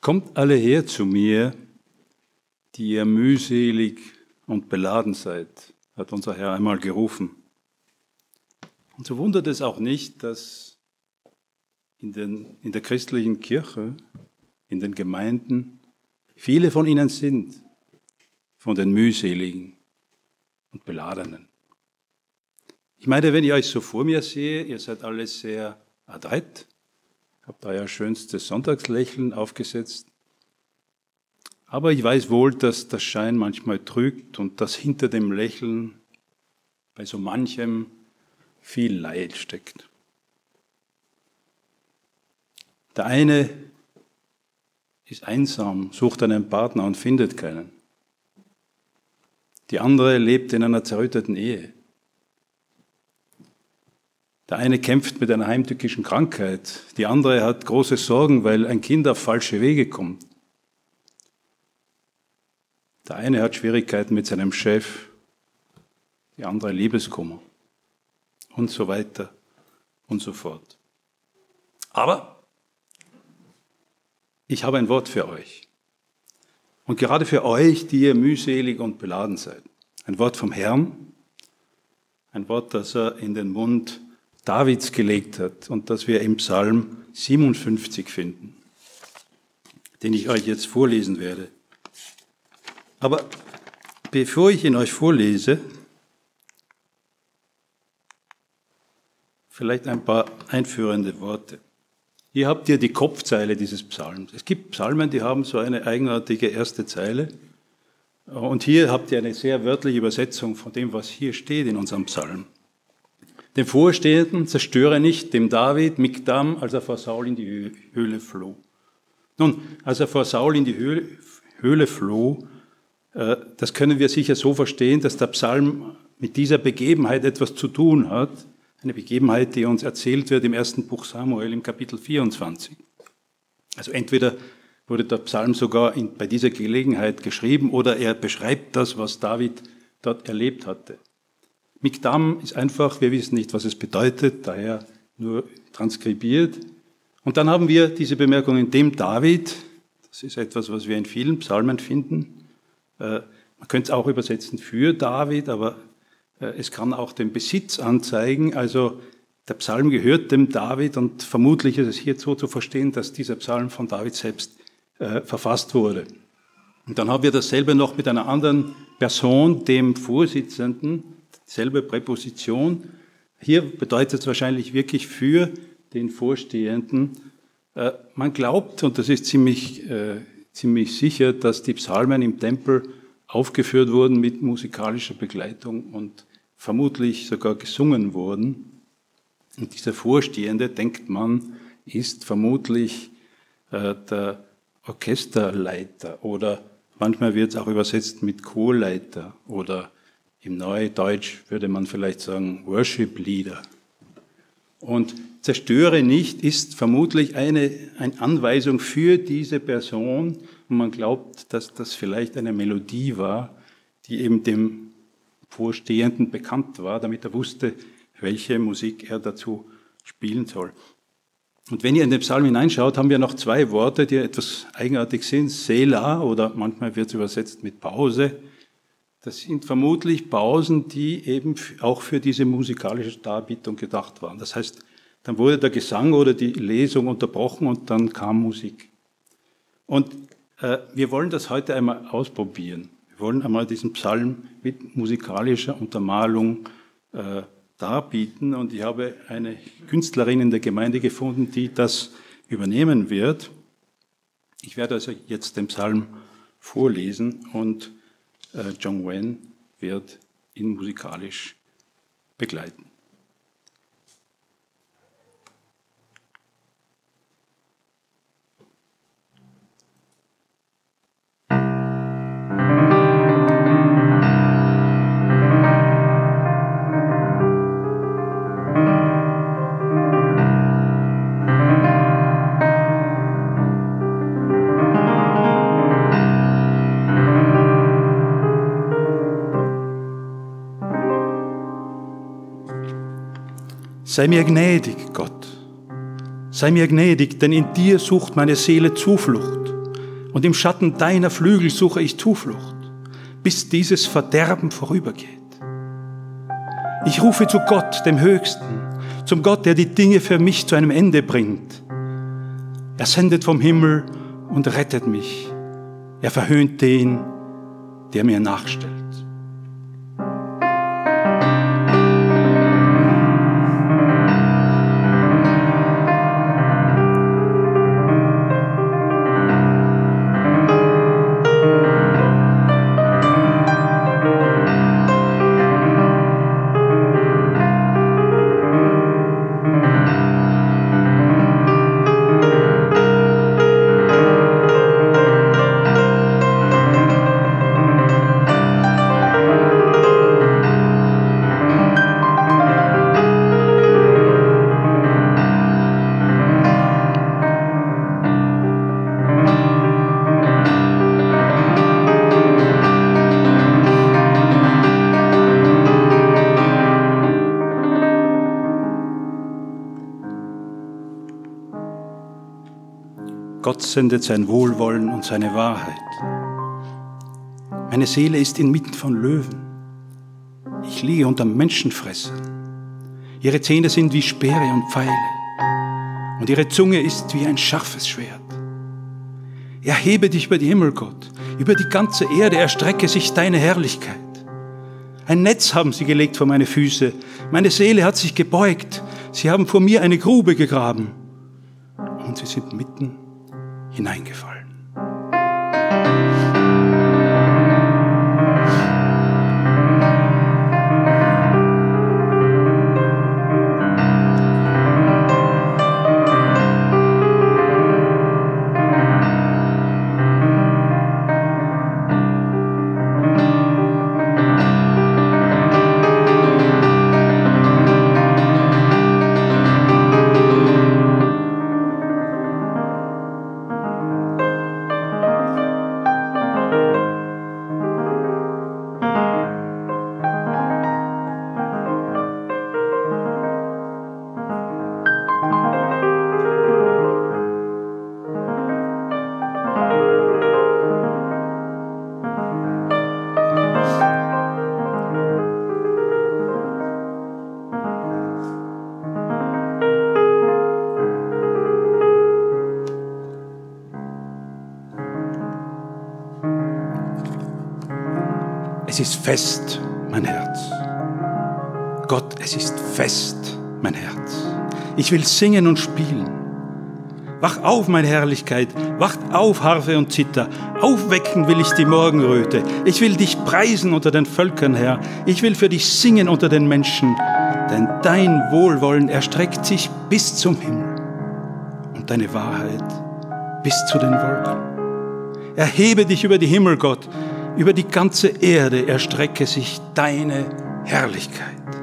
Kommt alle her zu mir, die ihr mühselig und beladen seid, hat unser Herr einmal gerufen. Und so wundert es auch nicht, dass in, den, in der christlichen Kirche, in den Gemeinden, viele von ihnen sind, von den mühseligen und beladenen. Ich meine, wenn ich euch so vor mir sehe, ihr seid alle sehr adrett, habt euer schönstes Sonntagslächeln aufgesetzt, aber ich weiß wohl, dass der Schein manchmal trügt und dass hinter dem Lächeln bei so manchem viel Leid steckt. Der eine ist einsam, sucht einen Partner und findet keinen. Die andere lebt in einer zerrütteten Ehe. Der eine kämpft mit einer heimtückischen Krankheit, die andere hat große Sorgen, weil ein Kind auf falsche Wege kommt. Der eine hat Schwierigkeiten mit seinem Chef, die andere Liebeskummer und so weiter und so fort. Aber ich habe ein Wort für euch. Und gerade für euch, die ihr mühselig und beladen seid. Ein Wort vom Herrn, ein Wort, das er in den Mund Davids gelegt hat und das wir im Psalm 57 finden, den ich euch jetzt vorlesen werde. Aber bevor ich ihn euch vorlese, vielleicht ein paar einführende Worte. Hier habt ihr die Kopfzeile dieses Psalms. Es gibt Psalmen, die haben so eine eigenartige erste Zeile. Und hier habt ihr eine sehr wörtliche Übersetzung von dem, was hier steht in unserem Psalm. Den Vorstehenden zerstöre nicht, dem David, Mikdam, als er vor Saul in die Höhle floh. Nun, als er vor Saul in die Höhle, Höhle floh, äh, das können wir sicher so verstehen, dass der Psalm mit dieser Begebenheit etwas zu tun hat. Eine Begebenheit, die uns erzählt wird im ersten Buch Samuel im Kapitel 24. Also entweder wurde der Psalm sogar in, bei dieser Gelegenheit geschrieben oder er beschreibt das, was David dort erlebt hatte. Mikdam ist einfach, wir wissen nicht, was es bedeutet, daher nur transkribiert. Und dann haben wir diese Bemerkung in dem David, das ist etwas, was wir in vielen Psalmen finden. Äh, man könnte es auch übersetzen für David, aber äh, es kann auch den Besitz anzeigen. Also der Psalm gehört dem David und vermutlich ist es hier so zu verstehen, dass dieser Psalm von David selbst äh, verfasst wurde. Und dann haben wir dasselbe noch mit einer anderen Person, dem Vorsitzenden, selbe Präposition. Hier bedeutet es wahrscheinlich wirklich für den Vorstehenden. Äh, man glaubt, und das ist ziemlich, äh, ziemlich sicher, dass die Psalmen im Tempel aufgeführt wurden mit musikalischer Begleitung und vermutlich sogar gesungen wurden. Und dieser Vorstehende, denkt man, ist vermutlich äh, der Orchesterleiter oder manchmal wird es auch übersetzt mit Chorleiter oder im Neudeutsch würde man vielleicht sagen Worship Leader. Und zerstöre nicht ist vermutlich eine, eine Anweisung für diese Person. Und man glaubt, dass das vielleicht eine Melodie war, die eben dem Vorstehenden bekannt war, damit er wusste, welche Musik er dazu spielen soll. Und wenn ihr in den Psalm hineinschaut, haben wir noch zwei Worte, die etwas eigenartig sind. Selah oder manchmal wird es übersetzt mit Pause. Das sind vermutlich Pausen, die eben auch für diese musikalische Darbietung gedacht waren. Das heißt, dann wurde der Gesang oder die Lesung unterbrochen und dann kam Musik. Und äh, wir wollen das heute einmal ausprobieren. Wir wollen einmal diesen Psalm mit musikalischer Untermalung äh, darbieten. Und ich habe eine Künstlerin in der Gemeinde gefunden, die das übernehmen wird. Ich werde also jetzt den Psalm vorlesen und John Wen wird ihn musikalisch begleiten. Sei mir gnädig, Gott. Sei mir gnädig, denn in dir sucht meine Seele Zuflucht. und im Schatten deiner Flügel suche ich Zuflucht, bis dieses Verderben vorübergeht. Ich rufe zu Gott, dem Höchsten, zum Gott, der die Dinge für mich zu einem Ende bringt. Er sendet vom Himmel und rettet mich. Er verhöhnt den, der mir nachstellt. Sendet sein Wohlwollen und seine Wahrheit. Meine Seele ist inmitten von Löwen. Ich liege unter Menschenfressern. Ihre Zähne sind wie Speere und Pfeile. Und ihre Zunge ist wie ein scharfes Schwert. Erhebe dich über die Himmel, Gott. Über die ganze Erde erstrecke sich deine Herrlichkeit. Ein Netz haben sie gelegt vor meine Füße. Meine Seele hat sich gebeugt. Sie haben vor mir eine Grube gegraben. Und sie sind mitten hineingefallen. Es ist fest, mein Herz. Gott, es ist fest, mein Herz. Ich will singen und spielen. Wach auf, meine Herrlichkeit, wacht auf, Harfe und Zither. Aufwecken will ich die Morgenröte. Ich will dich preisen unter den Völkern, Herr. Ich will für dich singen unter den Menschen. Denn dein Wohlwollen erstreckt sich bis zum Himmel und deine Wahrheit bis zu den Wolken. Erhebe dich über die Himmel, Gott, über die ganze Erde erstrecke sich deine Herrlichkeit.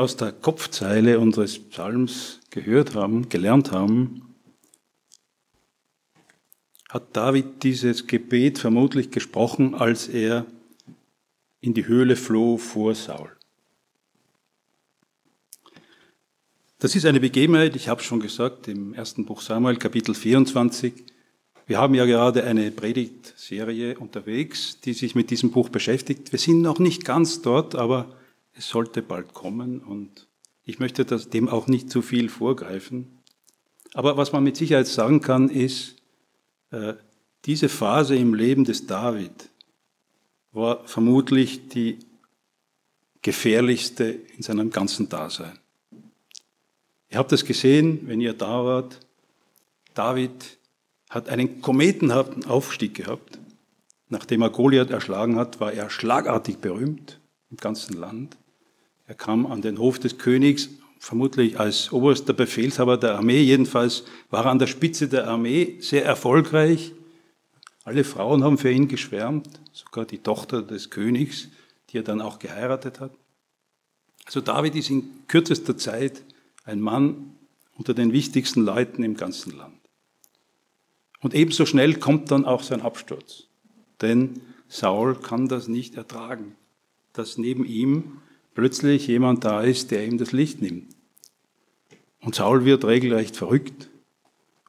Aus der Kopfzeile unseres Psalms gehört haben, gelernt haben, hat David dieses Gebet vermutlich gesprochen, als er in die Höhle floh vor Saul. Das ist eine Begebenheit, ich habe schon gesagt, im ersten Buch Samuel, Kapitel 24. Wir haben ja gerade eine Predigtserie unterwegs, die sich mit diesem Buch beschäftigt. Wir sind noch nicht ganz dort, aber es sollte bald kommen und ich möchte das, dem auch nicht zu viel vorgreifen. Aber was man mit Sicherheit sagen kann, ist, äh, diese Phase im Leben des David, war vermutlich die gefährlichste in seinem ganzen Dasein. Ihr habt es gesehen, wenn ihr da wart. David hat einen kometenhaften Aufstieg gehabt. Nachdem er Goliath erschlagen hat, war er schlagartig berühmt im ganzen Land. Er kam an den Hof des Königs, vermutlich als oberster Befehlshaber der Armee, jedenfalls war er an der Spitze der Armee sehr erfolgreich. Alle Frauen haben für ihn geschwärmt, sogar die Tochter des Königs, die er dann auch geheiratet hat. Also David ist in kürzester Zeit ein Mann unter den wichtigsten Leuten im ganzen Land. Und ebenso schnell kommt dann auch sein Absturz. Denn Saul kann das nicht ertragen, dass neben ihm plötzlich jemand da ist, der ihm das Licht nimmt. Und Saul wird regelrecht verrückt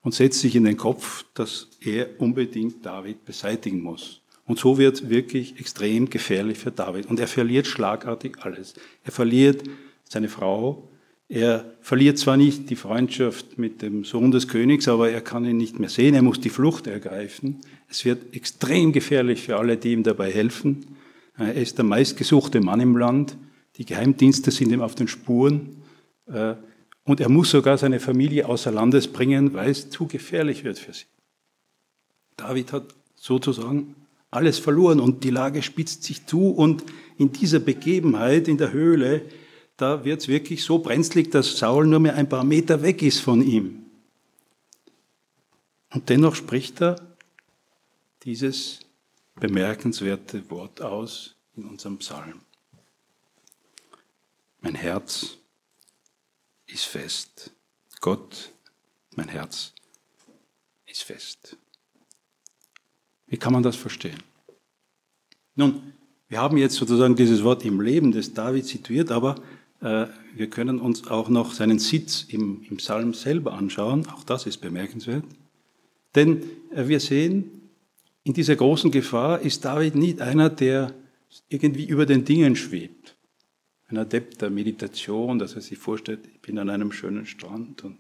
und setzt sich in den Kopf, dass er unbedingt David beseitigen muss. Und so wird wirklich extrem gefährlich für David. Und er verliert schlagartig alles. Er verliert seine Frau, er verliert zwar nicht die Freundschaft mit dem Sohn des Königs, aber er kann ihn nicht mehr sehen, er muss die Flucht ergreifen. Es wird extrem gefährlich für alle, die ihm dabei helfen. Er ist der meistgesuchte Mann im Land, die Geheimdienste sind ihm auf den Spuren äh, und er muss sogar seine Familie außer Landes bringen, weil es zu gefährlich wird für sie. David hat sozusagen alles verloren und die Lage spitzt sich zu und in dieser Begebenheit in der Höhle da wird es wirklich so brenzlig, dass Saul nur mehr ein paar Meter weg ist von ihm. Und dennoch spricht er dieses bemerkenswerte Wort aus in unserem Psalm. Mein Herz ist fest. Gott, mein Herz ist fest. Wie kann man das verstehen? Nun, wir haben jetzt sozusagen dieses Wort im Leben des David situiert, aber äh, wir können uns auch noch seinen Sitz im, im Psalm selber anschauen. Auch das ist bemerkenswert. Denn äh, wir sehen, in dieser großen Gefahr ist David nicht einer, der irgendwie über den Dingen schwebt. Ein Adept der Meditation, dass er sich vorstellt, ich bin an einem schönen Strand und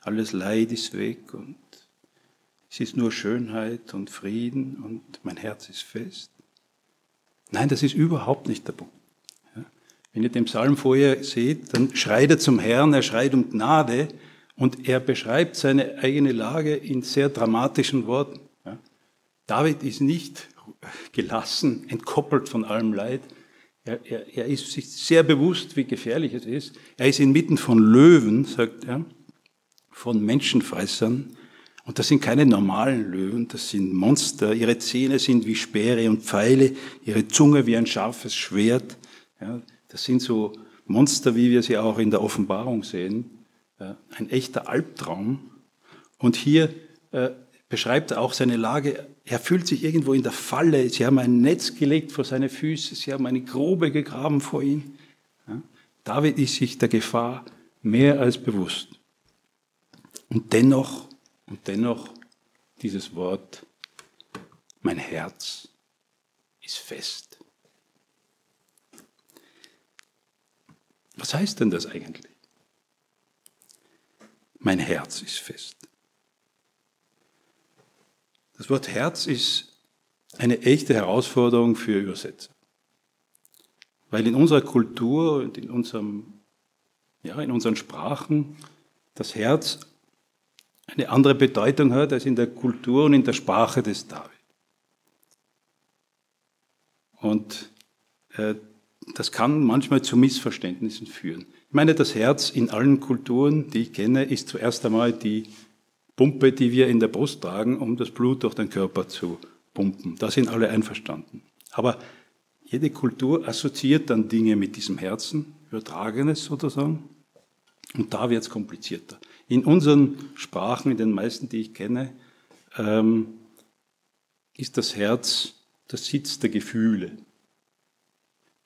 alles Leid ist weg und es ist nur Schönheit und Frieden und mein Herz ist fest. Nein, das ist überhaupt nicht der Punkt. Wenn ihr den Psalm vorher seht, dann schreit er zum Herrn, er schreit um Gnade und er beschreibt seine eigene Lage in sehr dramatischen Worten. David ist nicht gelassen, entkoppelt von allem Leid. Er, er, er ist sich sehr bewusst, wie gefährlich es ist. Er ist inmitten von Löwen, sagt er, von Menschenfressern. Und das sind keine normalen Löwen, das sind Monster. Ihre Zähne sind wie Speere und Pfeile, ihre Zunge wie ein scharfes Schwert. Ja, das sind so Monster, wie wir sie auch in der Offenbarung sehen. Ein echter Albtraum. Und hier äh, beschreibt er auch seine Lage. Er fühlt sich irgendwo in der Falle. Sie haben ein Netz gelegt vor seine Füße. Sie haben eine Grube gegraben vor ihm. David ist sich der Gefahr mehr als bewusst. Und dennoch, und dennoch dieses Wort, mein Herz ist fest. Was heißt denn das eigentlich? Mein Herz ist fest. Das Wort Herz ist eine echte Herausforderung für Übersetzer. Weil in unserer Kultur und in, unserem, ja, in unseren Sprachen das Herz eine andere Bedeutung hat als in der Kultur und in der Sprache des David. Und äh, das kann manchmal zu Missverständnissen führen. Ich meine, das Herz in allen Kulturen, die ich kenne, ist zuerst einmal die Pumpe, die wir in der Brust tragen, um das Blut durch den Körper zu pumpen. Da sind alle einverstanden. Aber jede Kultur assoziiert dann Dinge mit diesem Herzen, übertragenes sozusagen. Und da wird es komplizierter. In unseren Sprachen, in den meisten, die ich kenne, ähm, ist das Herz der Sitz der Gefühle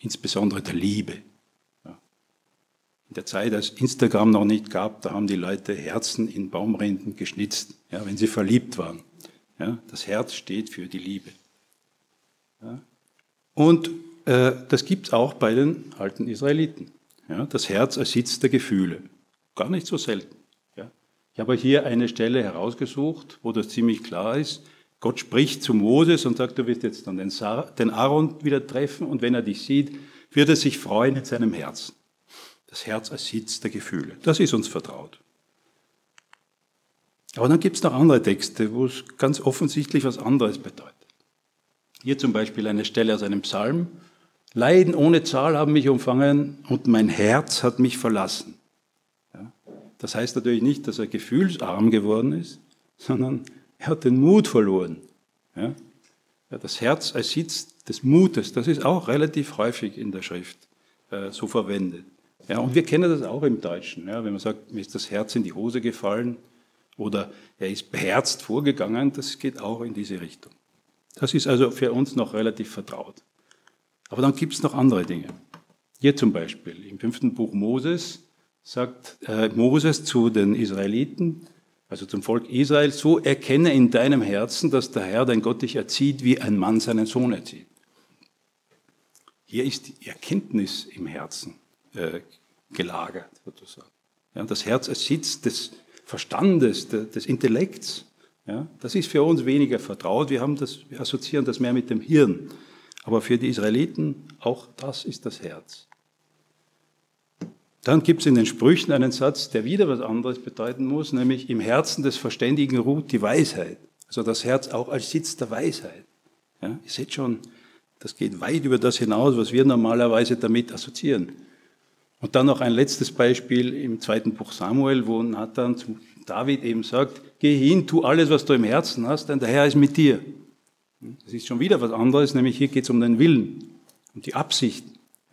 insbesondere der Liebe. In der Zeit, als Instagram noch nicht gab, da haben die Leute Herzen in Baumrinden geschnitzt, ja, wenn sie verliebt waren. Ja, das Herz steht für die Liebe. Ja. Und äh, das gibt es auch bei den alten Israeliten. Ja, das Herz als Sitz der Gefühle. Gar nicht so selten. Ja. Ich habe hier eine Stelle herausgesucht, wo das ziemlich klar ist. Gott spricht zu Moses und sagt, du wirst jetzt dann den Aaron wieder treffen und wenn er dich sieht, wird er sich freuen in seinem Herzen. Das Herz als Sitz der Gefühle. Das ist uns vertraut. Aber dann gibt es noch andere Texte, wo es ganz offensichtlich was anderes bedeutet. Hier zum Beispiel eine Stelle aus einem Psalm. Leiden ohne Zahl haben mich umfangen und mein Herz hat mich verlassen. Ja, das heißt natürlich nicht, dass er gefühlsarm geworden ist, sondern er hat den Mut verloren. Ja, das Herz als Sitz des Mutes, das ist auch relativ häufig in der Schrift äh, so verwendet. Ja, und wir kennen das auch im Deutschen. Ja, wenn man sagt, mir ist das Herz in die Hose gefallen, oder er ist beherzt vorgegangen, das geht auch in diese Richtung. Das ist also für uns noch relativ vertraut. Aber dann gibt es noch andere Dinge. Hier zum Beispiel im fünften Buch Moses sagt äh, Moses zu den Israeliten, also zum Volk Israel, so erkenne in deinem Herzen, dass der Herr, dein Gott, dich erzieht, wie ein Mann seinen Sohn erzieht. Hier ist die Erkenntnis im Herzen äh, gelagert, sozusagen. Ja, das Herz als Sitz des Verstandes, des Intellekts. Ja, das ist für uns weniger vertraut. Wir, haben das, wir assoziieren das mehr mit dem Hirn. Aber für die Israeliten, auch das ist das Herz. Dann gibt es in den Sprüchen einen Satz, der wieder was anderes bedeuten muss, nämlich im Herzen des Verständigen ruht die Weisheit. Also das Herz auch als Sitz der Weisheit. Ja, ihr seht schon, das geht weit über das hinaus, was wir normalerweise damit assoziieren. Und dann noch ein letztes Beispiel im zweiten Buch Samuel, wo Nathan zu David eben sagt, geh hin, tu alles, was du im Herzen hast, denn der Herr ist mit dir. Das ist schon wieder was anderes, nämlich hier geht es um den Willen, um die Absicht.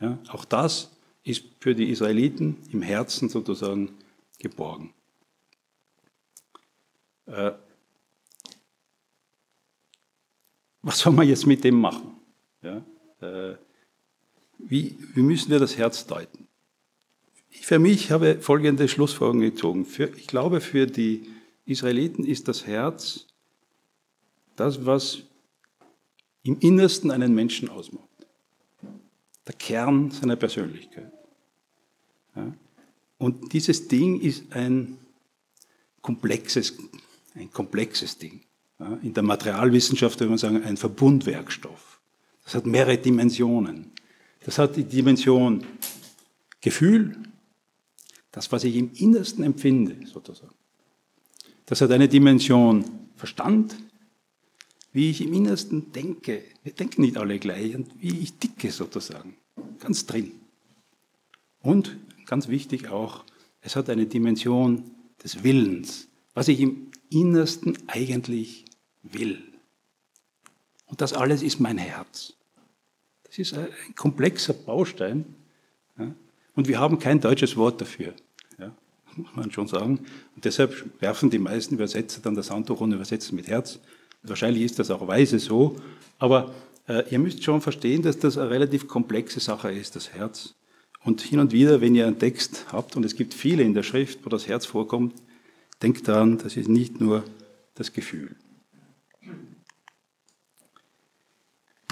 Ja, auch das ist für die Israeliten im Herzen sozusagen geborgen. Äh, was soll man jetzt mit dem machen? Ja, äh, wie, wie müssen wir das Herz deuten? Für mich habe folgende Schlussfolgerung gezogen. Für, ich glaube, für die Israeliten ist das Herz das, was im Innersten einen Menschen ausmacht. Der Kern seiner Persönlichkeit. Ja? Und dieses Ding ist ein komplexes, ein komplexes Ding. Ja? In der Materialwissenschaft würde man sagen, ein Verbundwerkstoff. Das hat mehrere Dimensionen. Das hat die Dimension Gefühl, das, was ich im Innersten empfinde, sozusagen. Das hat eine Dimension Verstand, wie ich im Innersten denke. Wir denken nicht alle gleich, und wie ich ticke sozusagen, ganz drin. Und ganz wichtig auch, es hat eine Dimension des Willens, was ich im Innersten eigentlich will. Und das alles ist mein Herz. Das ist ein komplexer Baustein, und wir haben kein deutsches Wort dafür. Ja, muss man schon sagen. Und deshalb werfen die meisten Übersetzer dann das Handtuch und übersetzen mit Herz. Wahrscheinlich ist das auch weise so. Aber äh, ihr müsst schon verstehen, dass das eine relativ komplexe Sache ist, das Herz. Und hin und wieder, wenn ihr einen Text habt, und es gibt viele in der Schrift, wo das Herz vorkommt, denkt daran, das ist nicht nur das Gefühl.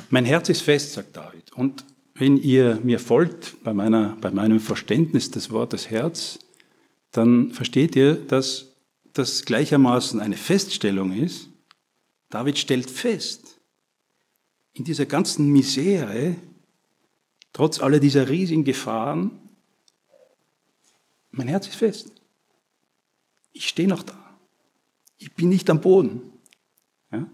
Mein Herz ist fest, sagt David. Und wenn ihr mir folgt bei, meiner, bei meinem Verständnis des Wortes Herz, dann versteht ihr, dass das gleichermaßen eine Feststellung ist. David stellt fest, in dieser ganzen Misere, trotz aller dieser riesigen Gefahren, mein Herz ist fest. Ich stehe noch da. Ich bin nicht am Boden. Ja?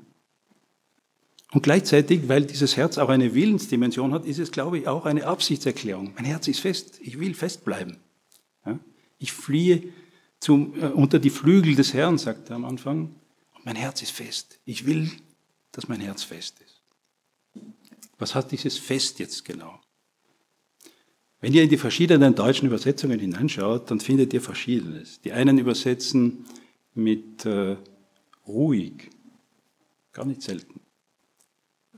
Und gleichzeitig, weil dieses Herz auch eine Willensdimension hat, ist es, glaube ich, auch eine Absichtserklärung. Mein Herz ist fest, ich will festbleiben. Ja? Ich fliehe zum, äh, unter die Flügel des Herrn, sagt er am Anfang. Und mein Herz ist fest. Ich will, dass mein Herz fest ist. Was hat dieses Fest jetzt genau? Wenn ihr in die verschiedenen deutschen Übersetzungen hineinschaut, dann findet ihr Verschiedenes. Die einen übersetzen mit äh, ruhig, gar nicht selten.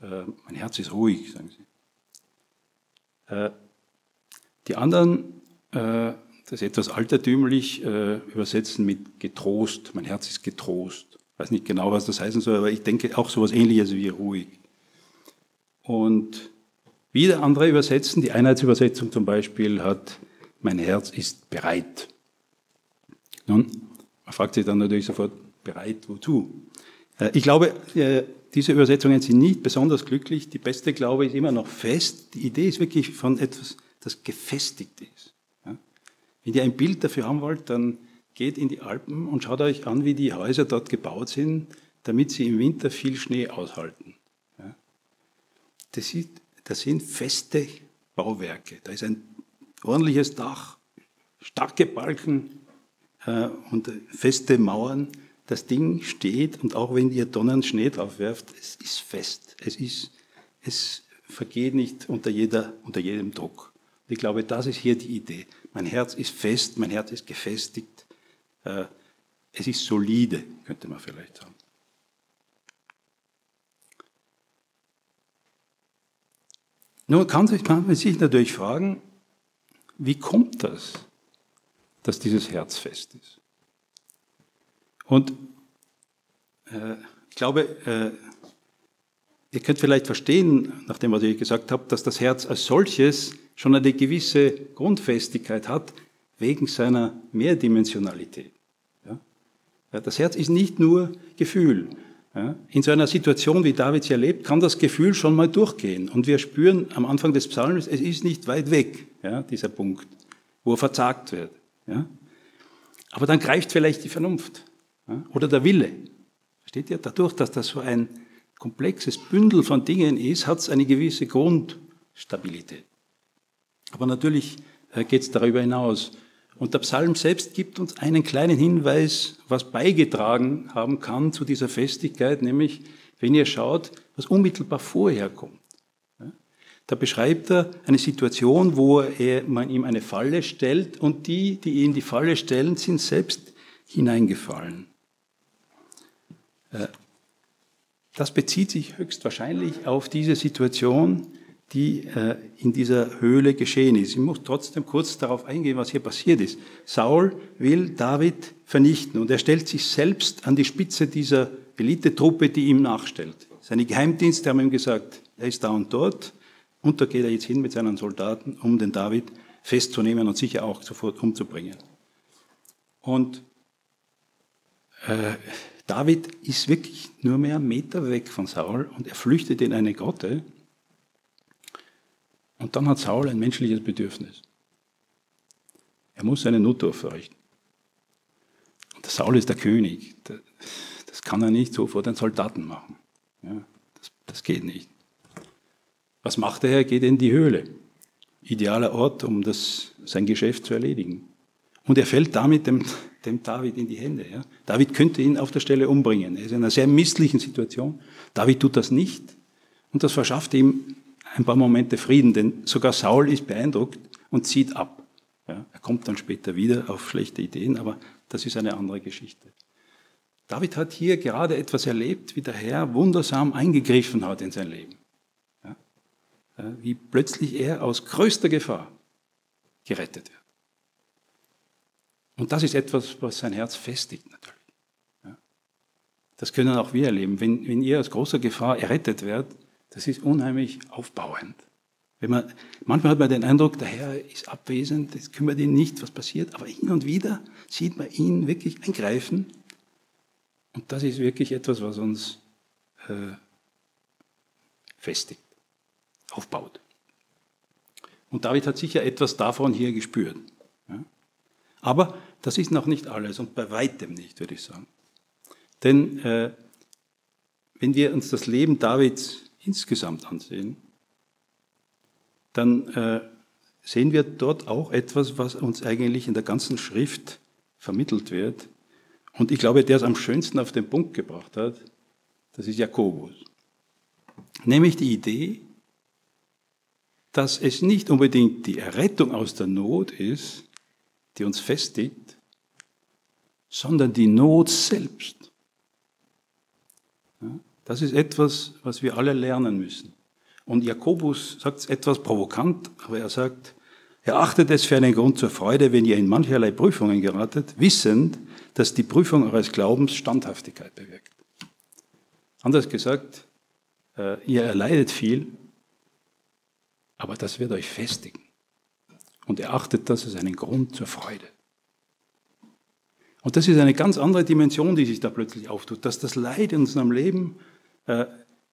Äh, mein Herz ist ruhig, sagen sie. Äh, die anderen, äh, das etwas altertümlich, übersetzen mit getrost. Mein Herz ist getrost. Ich weiß nicht genau, was das heißen soll, aber ich denke auch so etwas ähnliches wie ruhig. Und wieder andere übersetzen, die Einheitsübersetzung zum Beispiel hat, mein Herz ist bereit. Nun, man fragt sich dann natürlich sofort, bereit wozu? Ich glaube, diese Übersetzungen sind nicht besonders glücklich. Die beste Glaube ist immer noch fest. Die Idee ist wirklich von etwas, das gefestigt ist. Wenn ihr ein Bild dafür haben wollt, dann geht in die Alpen und schaut euch an, wie die Häuser dort gebaut sind, damit sie im Winter viel Schnee aushalten. Das, ist, das sind feste Bauwerke. Da ist ein ordentliches Dach, starke Balken äh, und feste Mauern. Das Ding steht und auch wenn ihr Tonnen Schnee drauf werft, es ist fest. Es, ist, es vergeht nicht unter, jeder, unter jedem Druck. Und ich glaube, das ist hier die Idee. Mein Herz ist fest, mein Herz ist gefestigt. Äh, es ist solide, könnte man vielleicht sagen. Nun kann man sich natürlich fragen, wie kommt das, dass dieses Herz fest ist? Und äh, ich glaube, äh, ihr könnt vielleicht verstehen, nach dem, was ich gesagt habe, dass das Herz als solches schon eine gewisse Grundfestigkeit hat, wegen seiner Mehrdimensionalität. Ja? Das Herz ist nicht nur Gefühl. Ja? In so einer Situation, wie David sie erlebt, kann das Gefühl schon mal durchgehen. Und wir spüren am Anfang des Psalms, es ist nicht weit weg, ja, dieser Punkt, wo er verzagt wird. Ja? Aber dann greift vielleicht die Vernunft oder der Wille. Versteht ihr? Dadurch, dass das so ein komplexes Bündel von Dingen ist, hat es eine gewisse Grundstabilität. Aber natürlich äh, geht es darüber hinaus. Und der Psalm selbst gibt uns einen kleinen Hinweis, was beigetragen haben kann zu dieser Festigkeit, nämlich wenn ihr schaut, was unmittelbar vorher kommt. Da beschreibt er eine Situation, wo er, man ihm eine Falle stellt und die, die ihn die Falle stellen, sind selbst hineingefallen. Äh, das bezieht sich höchstwahrscheinlich auf diese Situation, die äh, in dieser Höhle geschehen ist. Ich muss trotzdem kurz darauf eingehen, was hier passiert ist. Saul will David vernichten und er stellt sich selbst an die Spitze dieser Elitetruppe, die ihm nachstellt. Seine Geheimdienste haben ihm gesagt, er ist da und dort und da geht er jetzt hin mit seinen Soldaten, um den David festzunehmen und sicher auch sofort umzubringen. Und äh, David ist wirklich nur mehr einen Meter weg von Saul und er flüchtet in eine Grotte und dann hat Saul ein menschliches Bedürfnis. Er muss seine Notdurft verrichten. Und der Saul ist der König. Das kann er nicht so vor den Soldaten machen. Ja, das, das geht nicht. Was macht er? Er geht in die Höhle. Idealer Ort, um das, sein Geschäft zu erledigen. Und er fällt damit dem, dem David in die Hände. Ja. David könnte ihn auf der Stelle umbringen. Er ist in einer sehr misslichen Situation. David tut das nicht. Und das verschafft ihm ein paar Momente Frieden, denn sogar Saul ist beeindruckt und zieht ab. Ja, er kommt dann später wieder auf schlechte Ideen, aber das ist eine andere Geschichte. David hat hier gerade etwas erlebt, wie der Herr wundersam eingegriffen hat in sein Leben. Ja, wie plötzlich er aus größter Gefahr gerettet wird. Und das ist etwas, was sein Herz festigt natürlich. Ja, das können auch wir erleben. Wenn, wenn ihr aus großer Gefahr errettet werdet, das ist unheimlich aufbauend. Wenn man, manchmal hat man den Eindruck, der Herr ist abwesend, es kümmert ihn nicht, was passiert, aber hin und wieder sieht man ihn wirklich eingreifen. Und das ist wirklich etwas, was uns äh, festigt, aufbaut. Und David hat sicher etwas davon hier gespürt. Aber das ist noch nicht alles und bei weitem nicht, würde ich sagen. Denn äh, wenn wir uns das Leben Davids insgesamt ansehen, dann äh, sehen wir dort auch etwas, was uns eigentlich in der ganzen Schrift vermittelt wird. Und ich glaube, der es am schönsten auf den Punkt gebracht hat, das ist Jakobus. Nämlich die Idee, dass es nicht unbedingt die Errettung aus der Not ist, die uns festigt, sondern die Not selbst. Das ist etwas, was wir alle lernen müssen. Und Jakobus sagt es etwas provokant, aber er sagt, er achtet es für einen Grund zur Freude, wenn ihr in mancherlei Prüfungen geratet, wissend, dass die Prüfung eures Glaubens Standhaftigkeit bewirkt. Anders gesagt, äh, ihr erleidet viel, aber das wird euch festigen. Und er achtet das als einen Grund zur Freude. Und das ist eine ganz andere Dimension, die sich da plötzlich auftut, dass das Leid in unserem Leben äh,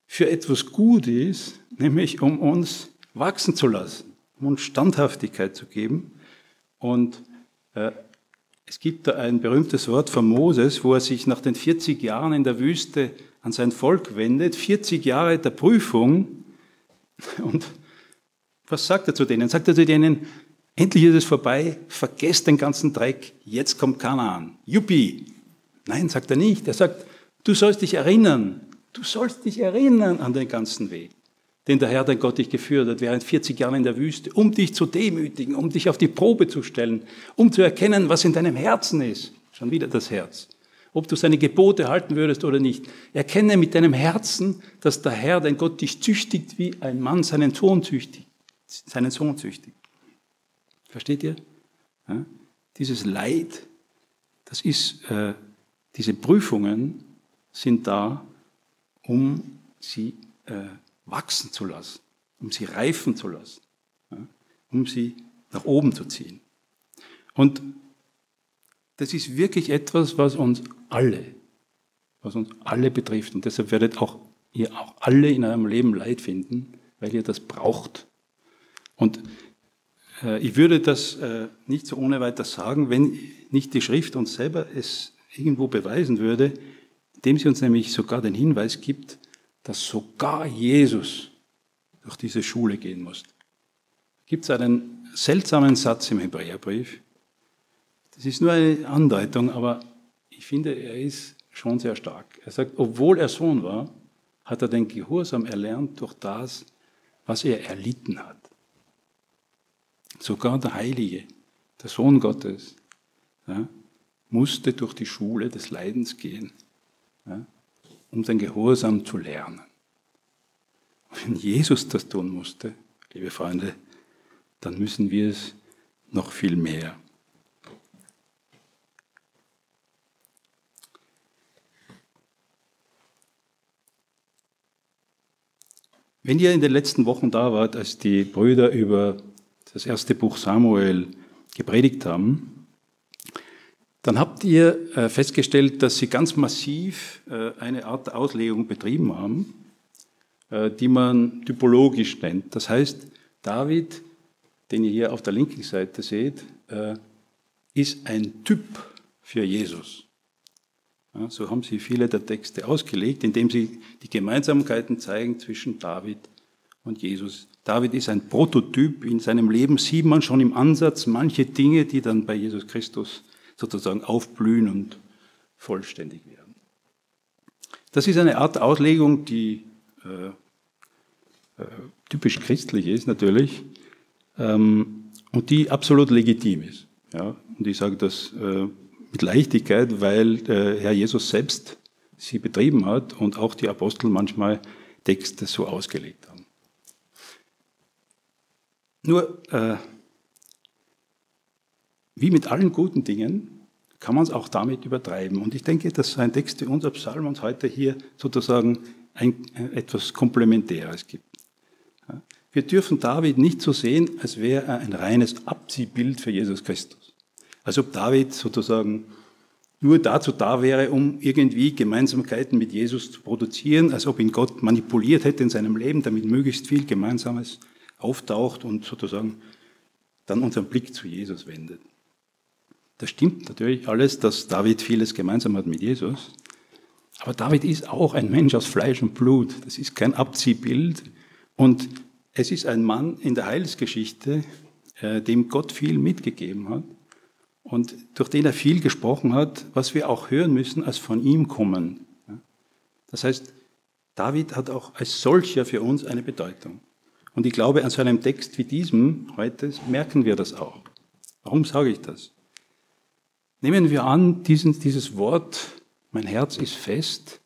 für etwas gut ist, nämlich um uns wachsen zu lassen, um uns Standhaftigkeit zu geben. Und äh, es gibt da ein berühmtes Wort von Moses, wo er sich nach den 40 Jahren in der Wüste an sein Volk wendet, 40 Jahre der Prüfung. Und was sagt er zu denen? Sagt er zu denen, endlich ist es vorbei, vergesst den ganzen Dreck, jetzt kommt Kanaan. Juppie! Nein, sagt er nicht. Er sagt, du sollst dich erinnern, du sollst dich erinnern an den ganzen Weg den der Herr, dein Gott, dich geführt hat während 40 Jahren in der Wüste, um dich zu demütigen, um dich auf die Probe zu stellen, um zu erkennen, was in deinem Herzen ist. Schon wieder das Herz. Ob du seine Gebote halten würdest oder nicht. Erkenne mit deinem Herzen, dass der Herr, dein Gott, dich züchtigt, wie ein Mann seinen Sohn züchtigt. Seinen Sohn züchtigt. Versteht ihr? Ja? Dieses Leid, das ist, äh, diese Prüfungen sind da, um sie äh, wachsen zu lassen, um sie reifen zu lassen, ja, um sie nach oben zu ziehen. Und das ist wirklich etwas, was uns alle, was uns alle betrifft. Und deshalb werdet auch ihr auch alle in eurem Leben Leid finden, weil ihr das braucht. Und ich würde das äh, nicht so ohne weiteres sagen, wenn nicht die Schrift uns selber es irgendwo beweisen würde, indem sie uns nämlich sogar den Hinweis gibt, dass sogar Jesus durch diese Schule gehen muss. Gibt es einen seltsamen Satz im Hebräerbrief. Das ist nur eine Andeutung, aber ich finde, er ist schon sehr stark. Er sagt, obwohl er Sohn war, hat er den Gehorsam erlernt durch das, was er erlitten hat. Sogar der Heilige, der Sohn Gottes, ja, musste durch die Schule des Leidens gehen. Ja, um den Gehorsam zu lernen. Wenn Jesus das tun musste, liebe Freunde, dann müssen wir es noch viel mehr. Wenn ihr in den letzten Wochen da wart, als die Brüder über das erste Buch Samuel gepredigt haben, dann habt ihr äh, festgestellt, dass sie ganz massiv äh, eine Art Auslegung betrieben haben, äh, die man typologisch nennt. Das heißt, David, den ihr hier auf der linken Seite seht, ist ein Typ für Jesus. so haben sie viele der Texte ausgelegt, indem sie die Gemeinsamkeiten zeigen zwischen David und Jesus. David ist ein Prototyp. In seinem Leben sieht man schon im Ansatz manche Dinge, die dann bei Jesus Christus sozusagen aufblühen und vollständig werden. Das ist eine Art Auslegung, die äh, äh, typisch christlich ist natürlich ähm, und die absolut legitim ist. Ja? Und ich sage das äh, mit Leichtigkeit, weil äh, Herr Jesus selbst sie betrieben hat und auch die Apostel manchmal Texte so ausgelegt haben. Nur äh, wie mit allen guten Dingen kann man es auch damit übertreiben. Und ich denke, dass ein Text wie unser Psalm uns heute hier sozusagen ein, etwas Komplementäres gibt. Wir dürfen David nicht so sehen, als wäre er ein reines Abziehbild für Jesus Christus. Als ob David sozusagen nur dazu da wäre, um irgendwie Gemeinsamkeiten mit Jesus zu produzieren, als ob ihn Gott manipuliert hätte in seinem Leben, damit möglichst viel Gemeinsames auftaucht und sozusagen dann unseren Blick zu Jesus wendet. Das stimmt natürlich alles, dass David vieles gemeinsam hat mit Jesus. Aber David ist auch ein Mensch aus Fleisch und Blut. Das ist kein Abziehbild. Und es ist ein Mann in der Heilsgeschichte, äh, dem Gott viel mitgegeben hat und durch den er viel gesprochen hat, was wir auch hören müssen, als von ihm kommen. Das heißt, David hat auch als solcher für uns eine Bedeutung. Und ich glaube, an so einem Text wie diesem heute merken wir das auch. Warum sage ich das? Nehmen wir an, diesen, dieses Wort, mein Herz ist fest,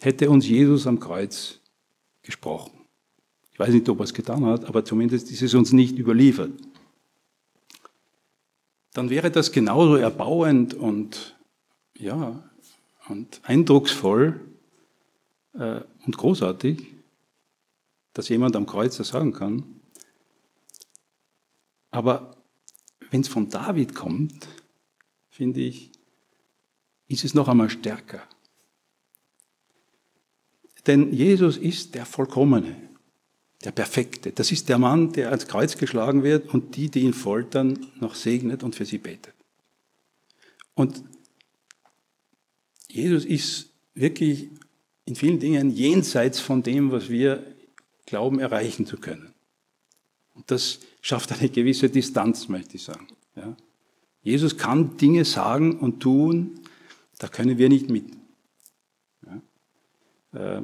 hätte uns Jesus am Kreuz gesprochen. Ich weiß nicht, ob er es getan hat, aber zumindest ist es uns nicht überliefert. Dann wäre das genauso erbauend und, ja, und eindrucksvoll äh, und großartig, dass jemand am Kreuz das sagen kann. Aber wenn es von David kommt, finde ich, ist es noch einmal stärker. Denn Jesus ist der Vollkommene, der Perfekte. Das ist der Mann, der ans Kreuz geschlagen wird und die, die ihn foltern, noch segnet und für sie betet. Und Jesus ist wirklich in vielen Dingen jenseits von dem, was wir glauben erreichen zu können. Und das schafft eine gewisse Distanz, möchte ich sagen. Ja. Jesus kann Dinge sagen und tun, da können wir nicht mit. Ja. Äh,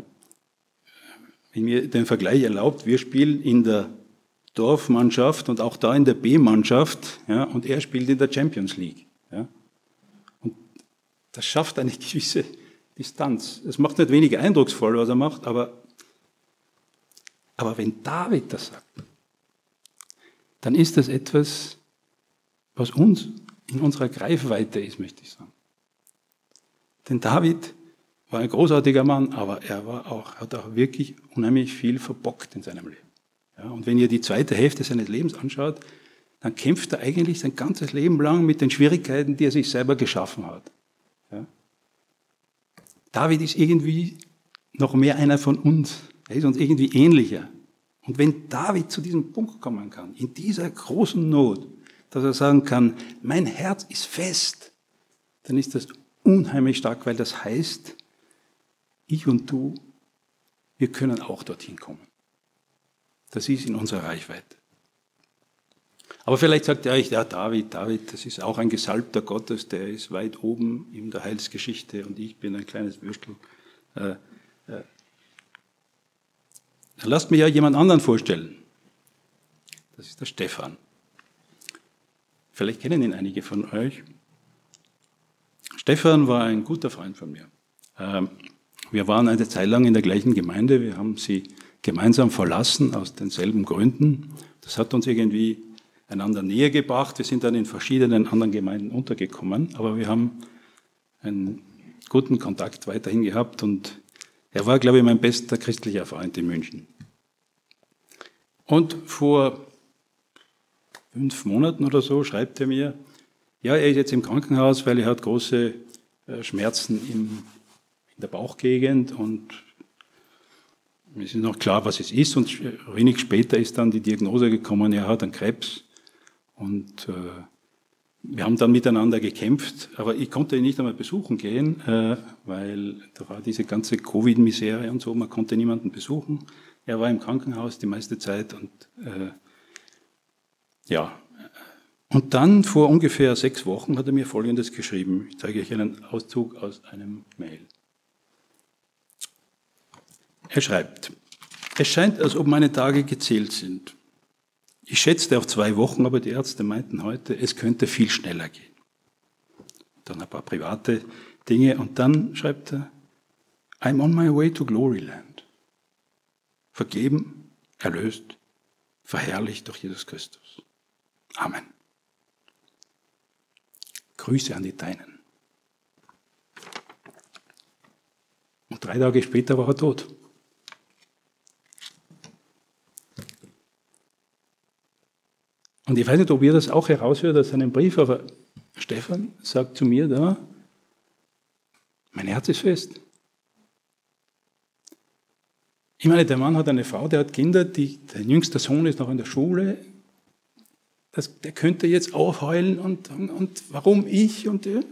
wenn mir den Vergleich erlaubt, wir spielen in der Dorfmannschaft und auch da in der B-Mannschaft, ja, und er spielt in der Champions League. Ja. Und das schafft eine gewisse Distanz. Es macht nicht weniger eindrucksvoll, was er macht, aber, aber wenn David das sagt, dann ist das etwas, was uns in unserer Greifweite ist, möchte ich sagen. Denn David war ein großartiger Mann, aber er war auch, hat auch wirklich unheimlich viel verbockt in seinem Leben. Ja, und wenn ihr die zweite Hälfte seines Lebens anschaut, dann kämpft er eigentlich sein ganzes Leben lang mit den Schwierigkeiten, die er sich selber geschaffen hat. Ja. David ist irgendwie noch mehr einer von uns. Er ist uns irgendwie ähnlicher. Und wenn David zu diesem Punkt kommen kann, in dieser großen Not, dass er sagen kann, mein Herz ist fest, dann ist das unheimlich stark, weil das heißt, ich und du, wir können auch dorthin kommen. Das ist in unserer Reichweite. Aber vielleicht sagt ihr euch, ja, David, David, das ist auch ein Gesalbter Gottes, der ist weit oben in der Heilsgeschichte und ich bin ein kleines Würstel. Lasst mich ja jemand anderen vorstellen. Das ist der Stefan. Vielleicht kennen ihn einige von euch. Stefan war ein guter Freund von mir. Ähm, wir waren eine Zeit lang in der gleichen Gemeinde. Wir haben sie gemeinsam verlassen aus denselben Gründen. Das hat uns irgendwie einander näher gebracht. Wir sind dann in verschiedenen anderen Gemeinden untergekommen, aber wir haben einen guten Kontakt weiterhin gehabt und er war, glaube ich, mein bester christlicher Freund in München. Und vor fünf Monaten oder so schreibt er mir, ja, er ist jetzt im Krankenhaus, weil er hat große äh, Schmerzen im, in der Bauchgegend und es ist noch klar, was es ist. Und wenig später ist dann die Diagnose gekommen, er hat einen Krebs. Und äh, wir haben dann miteinander gekämpft, aber ich konnte ihn nicht einmal besuchen gehen, äh, weil da war diese ganze Covid-Misere und so, man konnte niemanden besuchen. Er war im Krankenhaus die meiste Zeit und äh, ja. Und dann vor ungefähr sechs Wochen hat er mir Folgendes geschrieben. Ich zeige euch einen Auszug aus einem Mail. Er schreibt, es scheint, als ob meine Tage gezählt sind. Ich schätzte auf zwei Wochen, aber die Ärzte meinten heute, es könnte viel schneller gehen. Dann ein paar private Dinge und dann schreibt er, I'm on my way to Gloryland. Vergeben, erlöst, verherrlicht durch Jesus Christus. Amen. Grüße an die Deinen. Und drei Tage später war er tot. Und ich weiß nicht, ob ihr das auch heraushört aus seinem Brief, aber Stefan sagt zu mir da, mein Herz ist fest. Ich meine, der Mann hat eine Frau, der hat Kinder, die, der jüngste Sohn ist noch in der Schule. Das, der könnte jetzt aufheulen und, und, und warum ich und. Und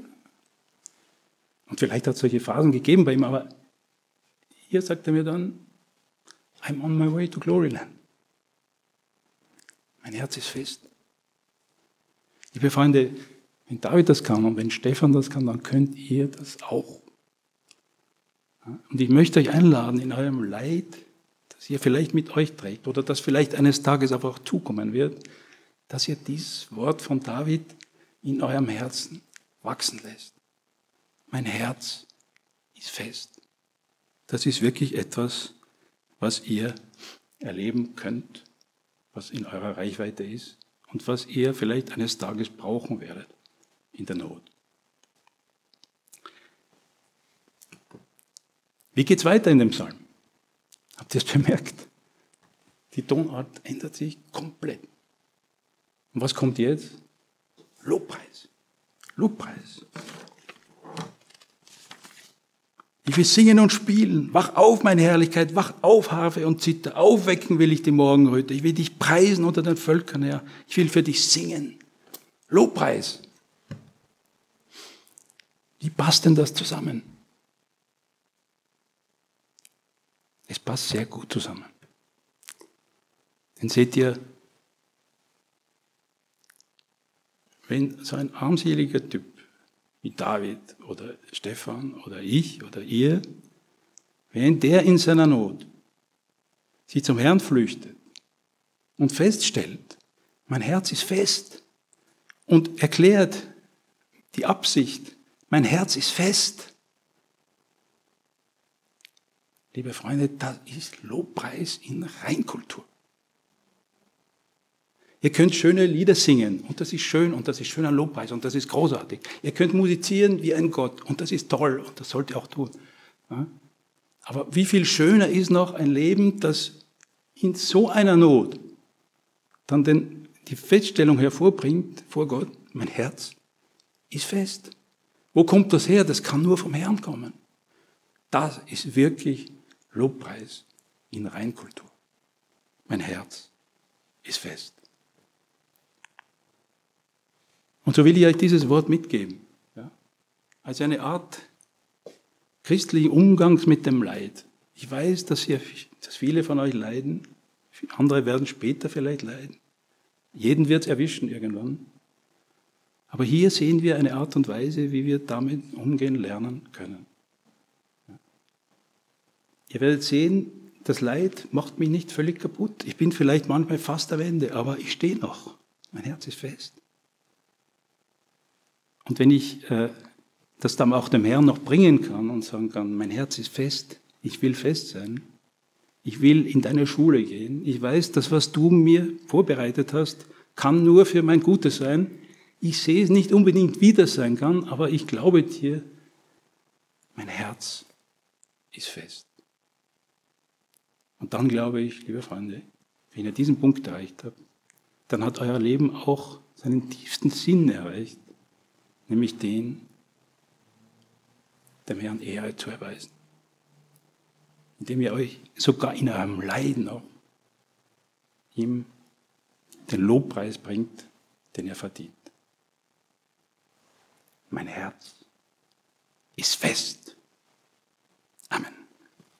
vielleicht hat es solche Phasen gegeben bei ihm, aber hier sagt er mir dann, I'm on my way to Gloryland. Mein Herz ist fest. Liebe Freunde, wenn David das kann und wenn Stefan das kann, dann könnt ihr das auch. Und ich möchte euch einladen in eurem Leid, das ihr vielleicht mit euch trägt oder das vielleicht eines Tages aber auch zukommen wird, dass ihr dieses Wort von David in eurem Herzen wachsen lässt. Mein Herz ist fest. Das ist wirklich etwas, was ihr erleben könnt, was in eurer Reichweite ist und was ihr vielleicht eines Tages brauchen werdet in der Not. Wie geht es weiter in dem Psalm? Habt ihr es bemerkt? Die Tonart ändert sich komplett. Und was kommt jetzt? Lobpreis. Lobpreis. Ich will singen und spielen. Wach auf, meine Herrlichkeit. Wach auf, Harfe und Zither. Aufwecken will ich die Morgenröte. Ich will dich preisen unter den Völkern, Herr. Ich will für dich singen. Lobpreis. Wie passt denn das zusammen? Es passt sehr gut zusammen. Denn seht ihr, wenn so ein armseliger Typ wie David oder Stefan oder ich oder ihr, wenn der in seiner Not sich zum Herrn flüchtet und feststellt, mein Herz ist fest und erklärt die Absicht, mein Herz ist fest. Liebe Freunde, das ist Lobpreis in Reinkultur. Ihr könnt schöne Lieder singen und das ist schön und das ist schöner Lobpreis und das ist großartig. Ihr könnt musizieren wie ein Gott und das ist toll und das sollt ihr auch tun. Aber wie viel schöner ist noch ein Leben, das in so einer Not dann den, die Feststellung hervorbringt vor Gott, mein Herz ist fest. Wo kommt das her? Das kann nur vom Herrn kommen. Das ist wirklich Lobpreis in Reinkultur. Mein Herz ist fest. Und so will ich euch dieses Wort mitgeben. Ja? Als eine Art christlichen Umgangs mit dem Leid. Ich weiß, dass, ihr, dass viele von euch leiden. Andere werden später vielleicht leiden. Jeden wird es erwischen irgendwann. Aber hier sehen wir eine Art und Weise, wie wir damit umgehen lernen können. Ja. Ihr werdet sehen, das Leid macht mich nicht völlig kaputt. Ich bin vielleicht manchmal fast am Ende, aber ich stehe noch. Mein Herz ist fest. Und wenn ich äh, das dann auch dem Herrn noch bringen kann und sagen kann, mein Herz ist fest, ich will fest sein, ich will in deine Schule gehen, ich weiß, das, was du mir vorbereitet hast, kann nur für mein Gutes sein. Ich sehe es nicht unbedingt, wie das sein kann, aber ich glaube dir, mein Herz ist fest. Und dann glaube ich, liebe Freunde, wenn ihr diesen Punkt erreicht habt, dann hat euer Leben auch seinen tiefsten Sinn erreicht nämlich den, dem Herrn Ehre zu erweisen. Indem ihr euch sogar in eurem Leiden auch ihm den Lobpreis bringt, den er verdient. Mein Herz ist fest.